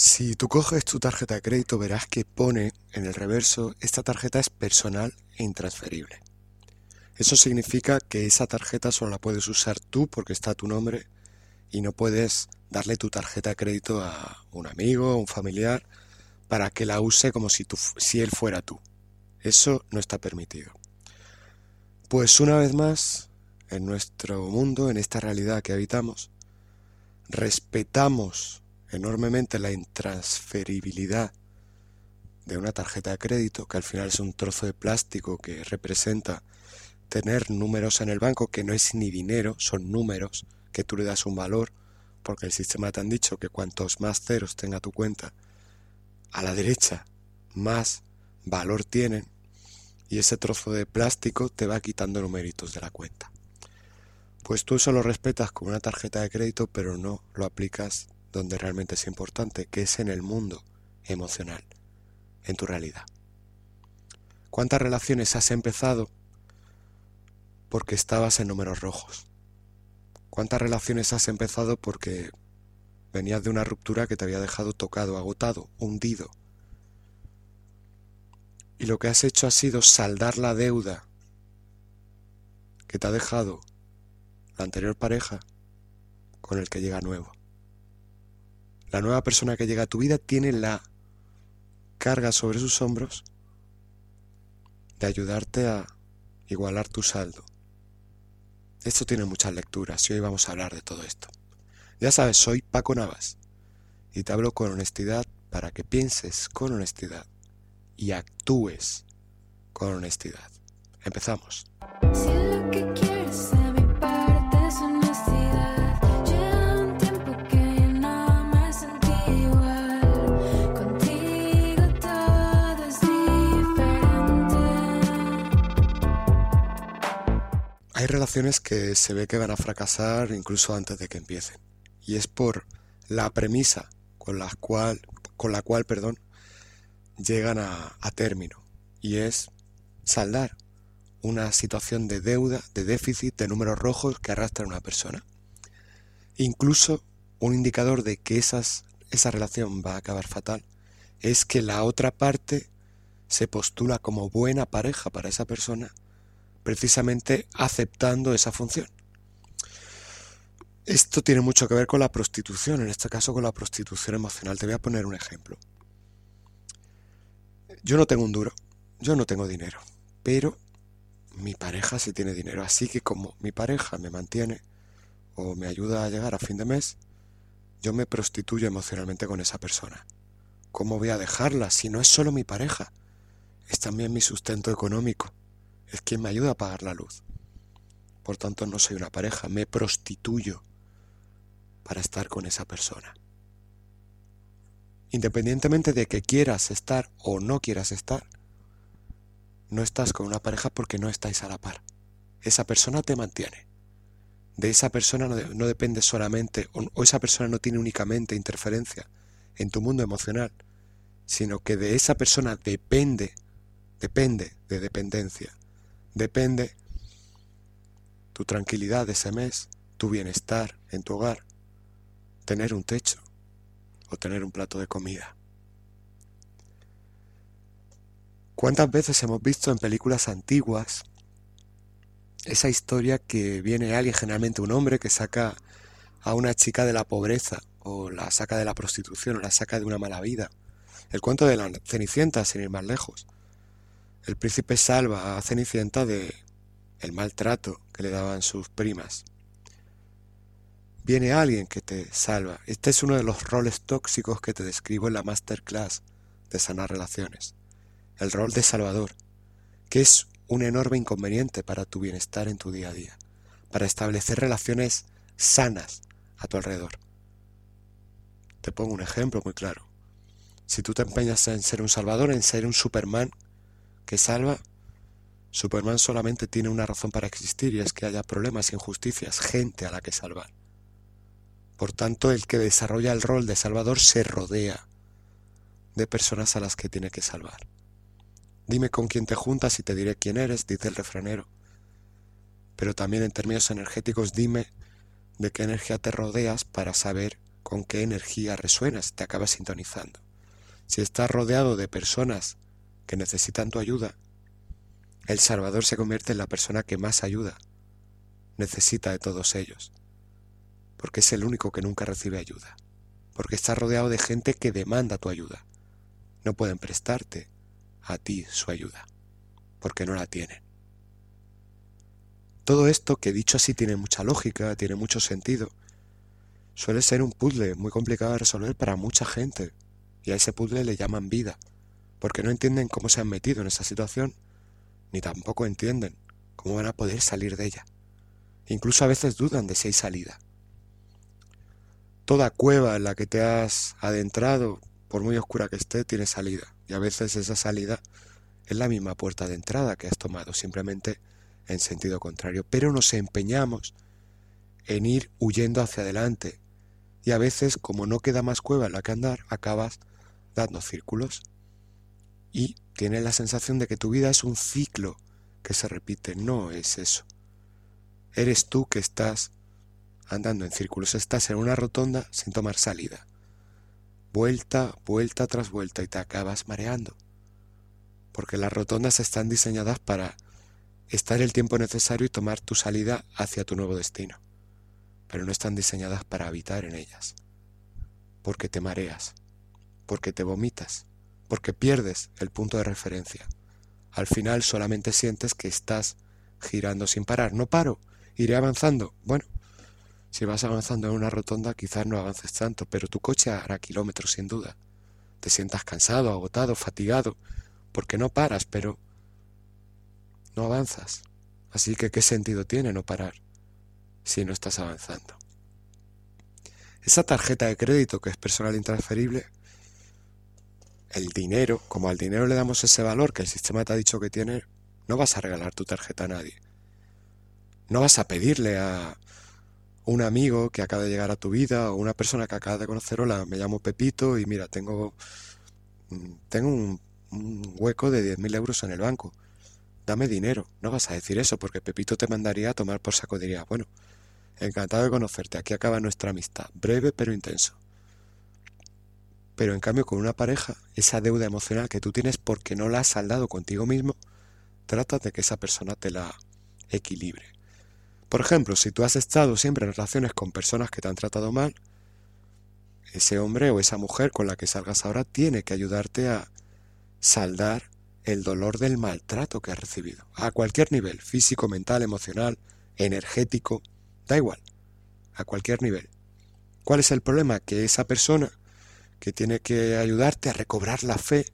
Si tú coges tu tarjeta de crédito verás que pone en el reverso esta tarjeta es personal e intransferible. Eso significa que esa tarjeta solo la puedes usar tú porque está tu nombre y no puedes darle tu tarjeta de crédito a un amigo, a un familiar, para que la use como si, si él fuera tú. Eso no está permitido. Pues una vez más, en nuestro mundo, en esta realidad que habitamos, respetamos enormemente la intransferibilidad de una tarjeta de crédito, que al final es un trozo de plástico que representa tener números en el banco, que no es ni dinero, son números, que tú le das un valor, porque el sistema te han dicho que cuantos más ceros tenga tu cuenta, a la derecha, más valor tienen, y ese trozo de plástico te va quitando numeritos de la cuenta. Pues tú eso lo respetas con una tarjeta de crédito, pero no lo aplicas donde realmente es importante, que es en el mundo emocional, en tu realidad. ¿Cuántas relaciones has empezado porque estabas en números rojos? ¿Cuántas relaciones has empezado porque venías de una ruptura que te había dejado tocado, agotado, hundido? Y lo que has hecho ha sido saldar la deuda que te ha dejado la anterior pareja con el que llega nuevo. La nueva persona que llega a tu vida tiene la carga sobre sus hombros de ayudarte a igualar tu saldo. Esto tiene muchas lecturas y hoy vamos a hablar de todo esto. Ya sabes, soy Paco Navas y te hablo con honestidad para que pienses con honestidad y actúes con honestidad. Empezamos. Relaciones que se ve que van a fracasar incluso antes de que empiecen. Y es por la premisa con la cual, con la cual perdón, llegan a, a término. Y es saldar una situación de deuda, de déficit, de números rojos que arrastra una persona. Incluso un indicador de que esas, esa relación va a acabar fatal es que la otra parte se postula como buena pareja para esa persona precisamente aceptando esa función. Esto tiene mucho que ver con la prostitución, en este caso con la prostitución emocional. Te voy a poner un ejemplo. Yo no tengo un duro, yo no tengo dinero, pero mi pareja sí tiene dinero. Así que como mi pareja me mantiene o me ayuda a llegar a fin de mes, yo me prostituyo emocionalmente con esa persona. ¿Cómo voy a dejarla si no es solo mi pareja? Es también mi sustento económico es quien me ayuda a pagar la luz. Por tanto, no soy una pareja, me prostituyo para estar con esa persona. Independientemente de que quieras estar o no quieras estar, no estás con una pareja porque no estáis a la par. Esa persona te mantiene. De esa persona no, depende solamente, o esa persona no tiene únicamente interferencia en tu mundo emocional, sino que de esa persona depende, depende de dependencia depende tu tranquilidad de ese mes, tu bienestar en tu hogar, tener un techo o tener un plato de comida. ¿Cuántas veces hemos visto en películas antiguas esa historia que viene alguien, generalmente un hombre, que saca a una chica de la pobreza o la saca de la prostitución o la saca de una mala vida? El cuento de la Cenicienta, sin ir más lejos. El príncipe salva a Cenicienta de el maltrato que le daban sus primas. Viene alguien que te salva. Este es uno de los roles tóxicos que te describo en la masterclass de sanar relaciones. El rol de salvador, que es un enorme inconveniente para tu bienestar en tu día a día, para establecer relaciones sanas a tu alrededor. Te pongo un ejemplo muy claro. Si tú te empeñas en ser un salvador, en ser un Superman, que salva, Superman solamente tiene una razón para existir y es que haya problemas, injusticias, gente a la que salvar. Por tanto, el que desarrolla el rol de Salvador se rodea de personas a las que tiene que salvar. Dime con quién te juntas y te diré quién eres, dice el refranero. Pero también en términos energéticos dime de qué energía te rodeas para saber con qué energía resuenas, te acabas sintonizando. Si estás rodeado de personas que necesitan tu ayuda, el Salvador se convierte en la persona que más ayuda necesita de todos ellos, porque es el único que nunca recibe ayuda, porque está rodeado de gente que demanda tu ayuda. No pueden prestarte a ti su ayuda, porque no la tienen. Todo esto que dicho así tiene mucha lógica, tiene mucho sentido, suele ser un puzzle muy complicado de resolver para mucha gente, y a ese puzzle le llaman vida, porque no entienden cómo se han metido en esa situación ni tampoco entienden cómo van a poder salir de ella. Incluso a veces dudan de si hay salida. Toda cueva en la que te has adentrado, por muy oscura que esté, tiene salida. Y a veces esa salida es la misma puerta de entrada que has tomado, simplemente en sentido contrario. Pero nos empeñamos en ir huyendo hacia adelante. Y a veces, como no queda más cueva en la que andar, acabas dando círculos. Y Tienes la sensación de que tu vida es un ciclo que se repite. No es eso. Eres tú que estás andando en círculos. Estás en una rotonda sin tomar salida. Vuelta, vuelta tras vuelta y te acabas mareando. Porque las rotondas están diseñadas para estar el tiempo necesario y tomar tu salida hacia tu nuevo destino. Pero no están diseñadas para habitar en ellas. Porque te mareas. Porque te vomitas porque pierdes el punto de referencia. Al final solamente sientes que estás girando sin parar. No paro, iré avanzando. Bueno, si vas avanzando en una rotonda quizás no avances tanto, pero tu coche hará kilómetros sin duda. Te sientas cansado, agotado, fatigado, porque no paras, pero no avanzas. Así que ¿qué sentido tiene no parar si no estás avanzando? Esa tarjeta de crédito que es personal intransferible el dinero, como al dinero le damos ese valor que el sistema te ha dicho que tiene, no vas a regalar tu tarjeta a nadie. No vas a pedirle a un amigo que acaba de llegar a tu vida o una persona que acaba de conocer, hola, me llamo Pepito y mira, tengo, mm, tengo un, hueco de 10.000 euros en el banco. Dame dinero. No vas a decir eso porque Pepito te mandaría a tomar por saco. Diría, bueno, encantado de conocerte. Aquí acaba nuestra amistad. Breve pero intenso. Pero en cambio con una pareja, esa deuda emocional que tú tienes porque no la has saldado contigo mismo, trata de que esa persona te la equilibre. Por ejemplo, si tú has estado siempre en relaciones con personas que te han tratado mal, ese hombre o esa mujer con la que salgas ahora tiene que ayudarte a saldar el dolor del maltrato que has recibido, a cualquier nivel, físico, mental, emocional, energético, da igual, a cualquier nivel. ¿Cuál es el problema? Que esa persona que tiene que ayudarte a recobrar la fe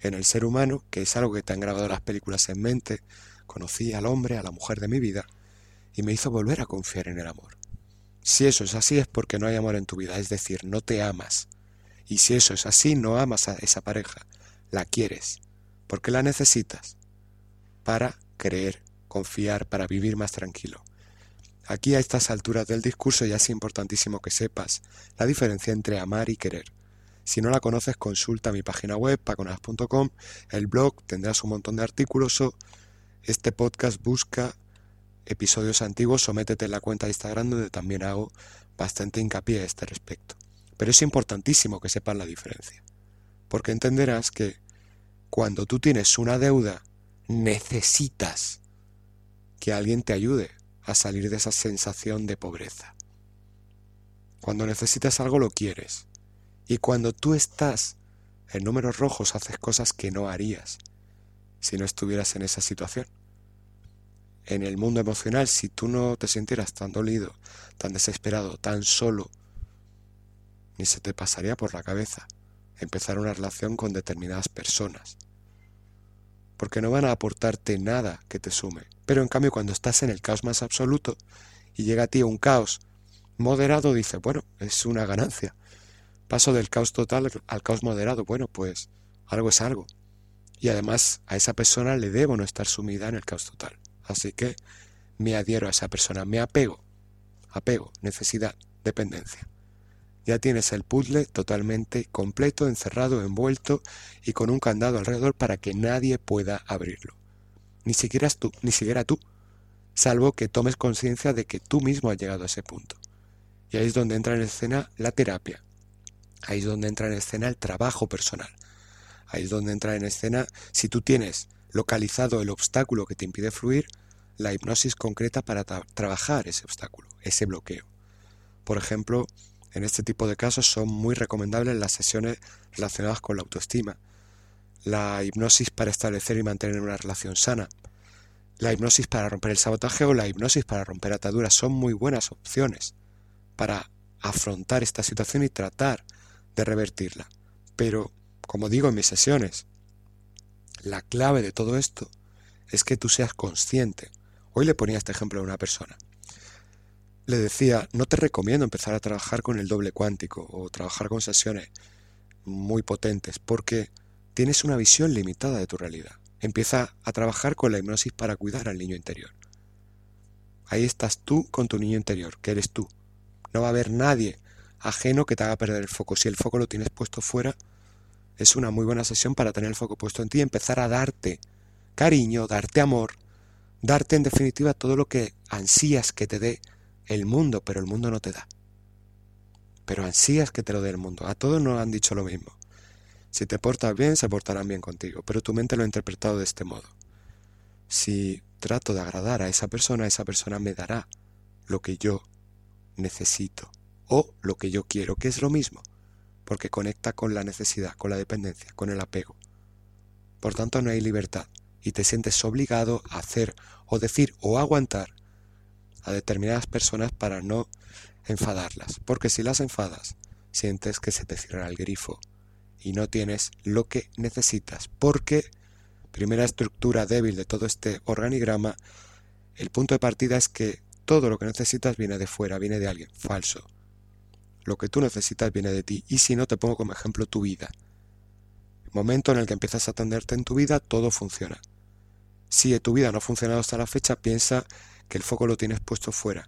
en el ser humano, que es algo que te han grabado las películas en mente. Conocí al hombre, a la mujer de mi vida, y me hizo volver a confiar en el amor. Si eso es así es porque no hay amor en tu vida, es decir, no te amas. Y si eso es así, no amas a esa pareja, la quieres, porque la necesitas para creer, confiar, para vivir más tranquilo. Aquí a estas alturas del discurso ya es importantísimo que sepas la diferencia entre amar y querer. Si no la conoces, consulta mi página web, paconas.com, el blog, tendrás un montón de artículos este podcast busca episodios antiguos o métete en la cuenta de Instagram donde también hago bastante hincapié a este respecto. Pero es importantísimo que sepas la diferencia, porque entenderás que cuando tú tienes una deuda, necesitas que alguien te ayude a salir de esa sensación de pobreza. Cuando necesitas algo lo quieres, y cuando tú estás en números rojos haces cosas que no harías si no estuvieras en esa situación. En el mundo emocional, si tú no te sintieras tan dolido, tan desesperado, tan solo, ni se te pasaría por la cabeza empezar una relación con determinadas personas. Porque no van a aportarte nada que te sume. Pero en cambio cuando estás en el caos más absoluto y llega a ti un caos moderado, dices, bueno, es una ganancia Paso del caos total al caos moderado. Bueno, pues algo es algo. Y además a esa persona le debo no estar sumida en el caos total. Así que me adhiero a esa persona, me apego. Apego, necesidad, dependencia. Ya tienes el puzzle totalmente completo, encerrado, envuelto y con un candado alrededor para que nadie pueda abrirlo. Ni siquiera tú, ni siquiera tú, salvo que tomes conciencia de que tú mismo has llegado a ese punto Y ahí es donde entra en escena la terapia. Ahí es donde entra en escena el trabajo personal. Ahí es donde entra en escena, si tú tienes localizado el obstáculo que te impide fluir, la hipnosis concreta para trabajar ese obstáculo, ese bloqueo. Por ejemplo, en este tipo de casos son muy recomendables las sesiones relacionadas con la autoestima, la hipnosis para establecer y mantener una relación sana, la hipnosis para romper el sabotaje o la hipnosis para romper ataduras son muy buenas opciones para afrontar esta situación y tratar de revertirla. Pero, como digo en mis sesiones, la clave de todo esto es que tú seas consciente. Hoy le ponía este ejemplo a una persona. Le decía, no te recomiendo empezar a trabajar con el doble cuántico o trabajar con sesiones muy potentes porque tienes una visión limitada de tu realidad. Empieza a trabajar con la hipnosis para cuidar al niño interior. Ahí estás tú con tu niño interior, que eres tú. No va a haber nadie ajeno que te haga perder el foco. Si el foco lo tienes puesto fuera, es una muy buena sesión para tener el foco puesto en ti y empezar a darte cariño, darte amor, darte en definitiva todo lo que ansías que te dé el mundo, pero el mundo no te da. Pero ansías que te lo dé el mundo. A todos nos han dicho lo mismo. Si te portas bien, se portarán bien contigo, pero tu mente lo ha interpretado de este modo. Si trato de agradar a esa persona, esa persona me dará lo que yo necesito o lo que yo quiero, que es lo mismo, porque conecta con la necesidad, con la dependencia, con el apego. Por tanto, no hay libertad y te sientes obligado a hacer o decir o aguantar a determinadas personas para no enfadarlas, porque si las enfadas, sientes que se te cierra el grifo y no tienes lo que necesitas, porque primera estructura débil de todo este organigrama, el punto de partida es que todo lo que necesitas viene de fuera, viene de alguien, falso. Lo que tú necesitas viene de ti, y si no te pongo como ejemplo tu vida. El momento en el que empiezas a atenderte en tu vida, todo funciona. Si tu vida no ha funcionado hasta la fecha, piensa que el foco lo tienes puesto fuera.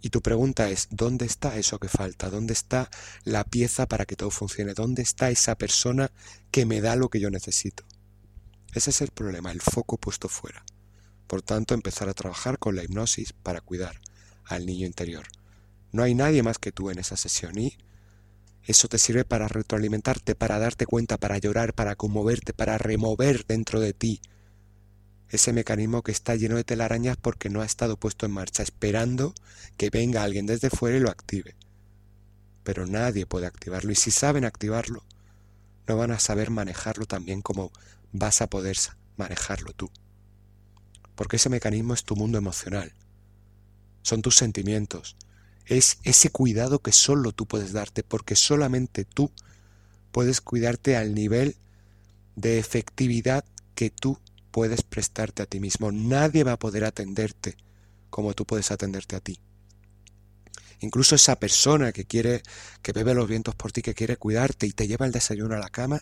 Y tu pregunta es, ¿dónde está eso que falta? ¿Dónde está la pieza para que todo funcione? ¿Dónde está esa persona que me da lo que yo necesito? Ese es el problema, el foco puesto fuera. Por tanto, empezar a trabajar con la hipnosis para cuidar al niño interior. No hay nadie más que tú en esa sesión y eso te sirve para retroalimentarte, para darte cuenta, para llorar, para conmoverte, para remover dentro de ti ese mecanismo que está lleno de telarañas porque no ha estado puesto en marcha, esperando que venga alguien desde fuera y lo active. Pero nadie puede activarlo y si saben activarlo, no van a saber manejarlo también como vas a poder manejarlo tú. Porque ese mecanismo es tu mundo emocional, son tus sentimientos, es ese cuidado que solo tú puedes darte porque solamente tú puedes cuidarte al nivel de efectividad que tú puedes prestarte a ti mismo. Nadie va a poder atenderte como tú puedes atenderte a ti. Incluso esa persona que quiere, que bebe los vientos por ti, que quiere cuidarte y te lleva el desayuno a la cama,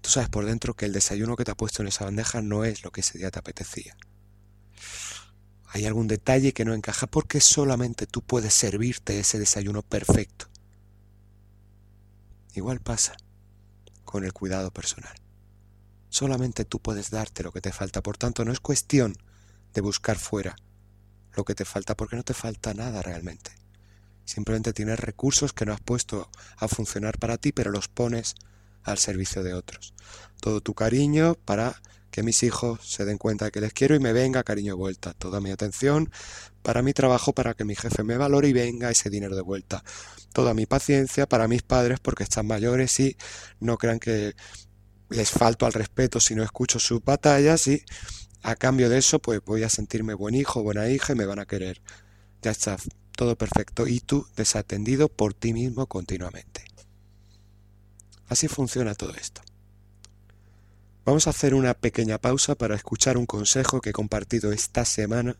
tú sabes por dentro que el desayuno que te ha puesto en esa bandeja no es lo que ese día te apetecía. Hay algún detalle que no encaja porque solamente tú puedes servirte ese desayuno perfecto. Igual pasa con el cuidado personal. Solamente tú puedes darte lo que te falta, por tanto no es cuestión de buscar fuera lo que te falta, porque no te falta nada realmente. Simplemente tienes recursos que no has puesto a funcionar para ti, pero los pones al servicio de otros. Todo tu cariño para que mis hijos se den cuenta que les quiero y me venga cariño de vuelta. Toda mi atención para mi trabajo, para que mi jefe me valore y venga ese dinero de vuelta. Toda mi paciencia para mis padres porque están mayores y no crean que les falto al respeto si no escucho sus batallas y a cambio de eso pues voy a sentirme buen hijo, buena hija y me van a querer. Ya está, todo perfecto y tú desatendido por ti mismo continuamente. Así funciona todo esto. Vamos a hacer una pequeña pausa para escuchar un consejo que he compartido esta semana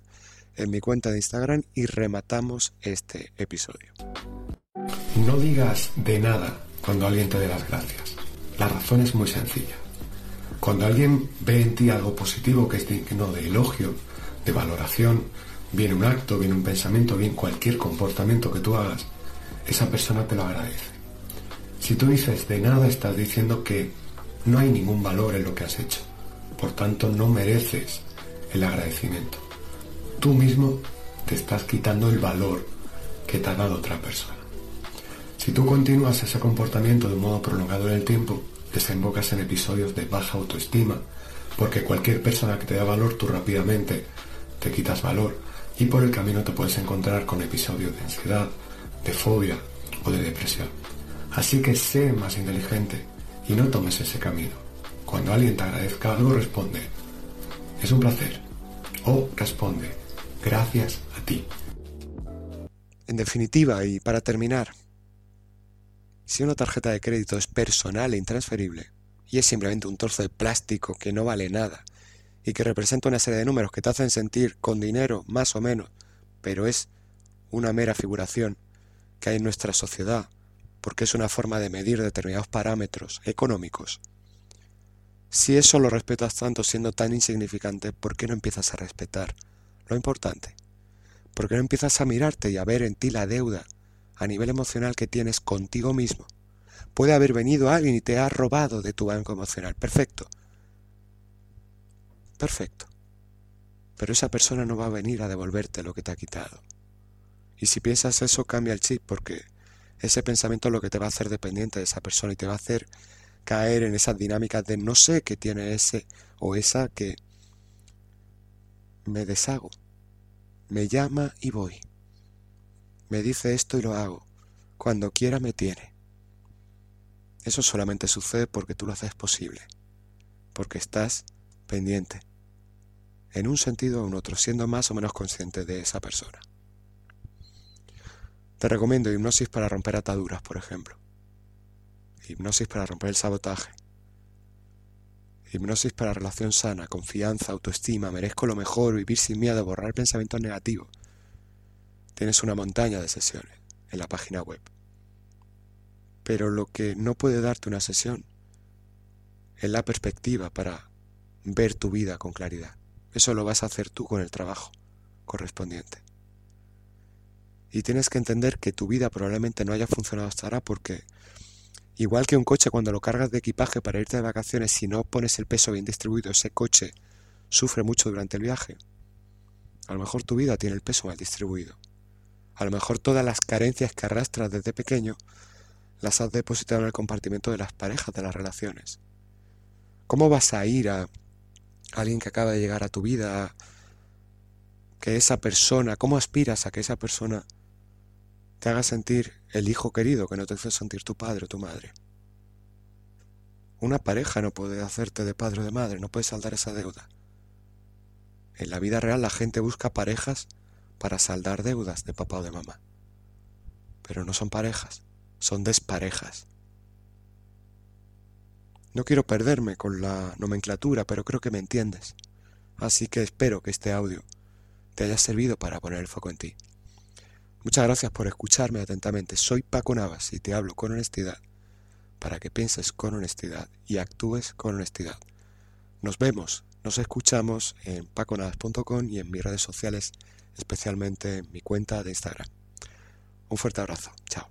en mi cuenta de Instagram y rematamos este episodio. No digas de nada cuando alguien te dé las gracias. La razón es muy sencilla. Cuando alguien ve en ti algo positivo que es digno de elogio, de valoración, viene un acto, viene un pensamiento, bien cualquier comportamiento que tú hagas, esa persona te lo agradece. Si tú dices de nada, estás diciendo que no hay ningún valor en lo que has hecho. Por tanto, no mereces el agradecimiento. Tú mismo te estás quitando el valor que te ha dado otra persona. Si tú continúas ese comportamiento de un modo prolongado en el tiempo, desembocas en episodios de baja autoestima, porque cualquier persona que te da valor, tú rápidamente te quitas valor y por el camino te puedes encontrar con episodios de ansiedad, de fobia o de depresión. Así que sé más inteligente y no tomes ese camino. Cuando alguien te agradezca algo, responde, es un placer. O responde, gracias a ti. En definitiva, y para terminar, si una tarjeta de crédito es personal e intransferible, y es simplemente un trozo de plástico que no vale nada, y que representa una serie de números que te hacen sentir con dinero, más o menos, pero es una mera figuración que hay en nuestra sociedad, porque es una forma de medir determinados parámetros económicos. Si eso lo respetas tanto siendo tan insignificante, ¿por qué no empiezas a respetar lo importante? ¿Por qué no empiezas a mirarte y a ver en ti la deuda a nivel emocional que tienes contigo mismo? Puede haber venido alguien y te ha robado de tu banco emocional. Perfecto. Perfecto. Pero esa persona no va a venir a devolverte lo que te ha quitado. Y si piensas eso, cambia el chip, porque ese pensamiento es lo que te va a hacer dependiente de esa persona y te va a hacer caer en esas dinámicas de no sé qué tiene ese o esa que me deshago. Me llama y voy. Me dice esto y lo hago. Cuando quiera me tiene. Eso solamente sucede porque tú lo haces posible. Porque estás pendiente. En un sentido o en otro, siendo más o menos consciente de esa persona. Te recomiendo hipnosis para romper ataduras, por ejemplo. Hipnosis para romper el sabotaje. Hipnosis para relación sana, confianza, autoestima, merezco lo mejor, vivir sin miedo, borrar pensamientos negativos. Tienes una montaña de sesiones en la página web. Pero lo que no puede darte una sesión es la perspectiva para ver tu vida con claridad. Eso lo vas a hacer tú con el trabajo correspondiente. Y tienes que entender que tu vida probablemente no haya funcionado hasta ahora porque, igual que un coche cuando lo cargas de equipaje para irte de vacaciones, si no pones el peso bien distribuido, ese coche sufre mucho durante el viaje. A lo mejor tu vida tiene el peso mal distribuido. A lo mejor todas las carencias que arrastras desde pequeño las has depositado en el compartimento de las parejas, de las relaciones. ¿Cómo vas a ir a alguien que acaba de llegar a tu vida, que esa persona, cómo aspiras a que esa persona te haga sentir el hijo querido que no te hace sentir tu padre o tu madre. Una pareja no puede hacerte de padre o de madre, no puede saldar esa deuda. En la vida real la gente busca parejas para saldar deudas de papá o de mamá. Pero no son parejas, son desparejas. No quiero perderme con la nomenclatura, pero creo que me entiendes. Así que espero que este audio te haya servido para poner el foco en ti. Muchas gracias por escucharme atentamente. Soy Paco Navas y te hablo con honestidad para que pienses con honestidad y actúes con honestidad. Nos vemos, nos escuchamos en paconavas.com y en mis redes sociales, especialmente en mi cuenta de Instagram. Un fuerte abrazo. Chao.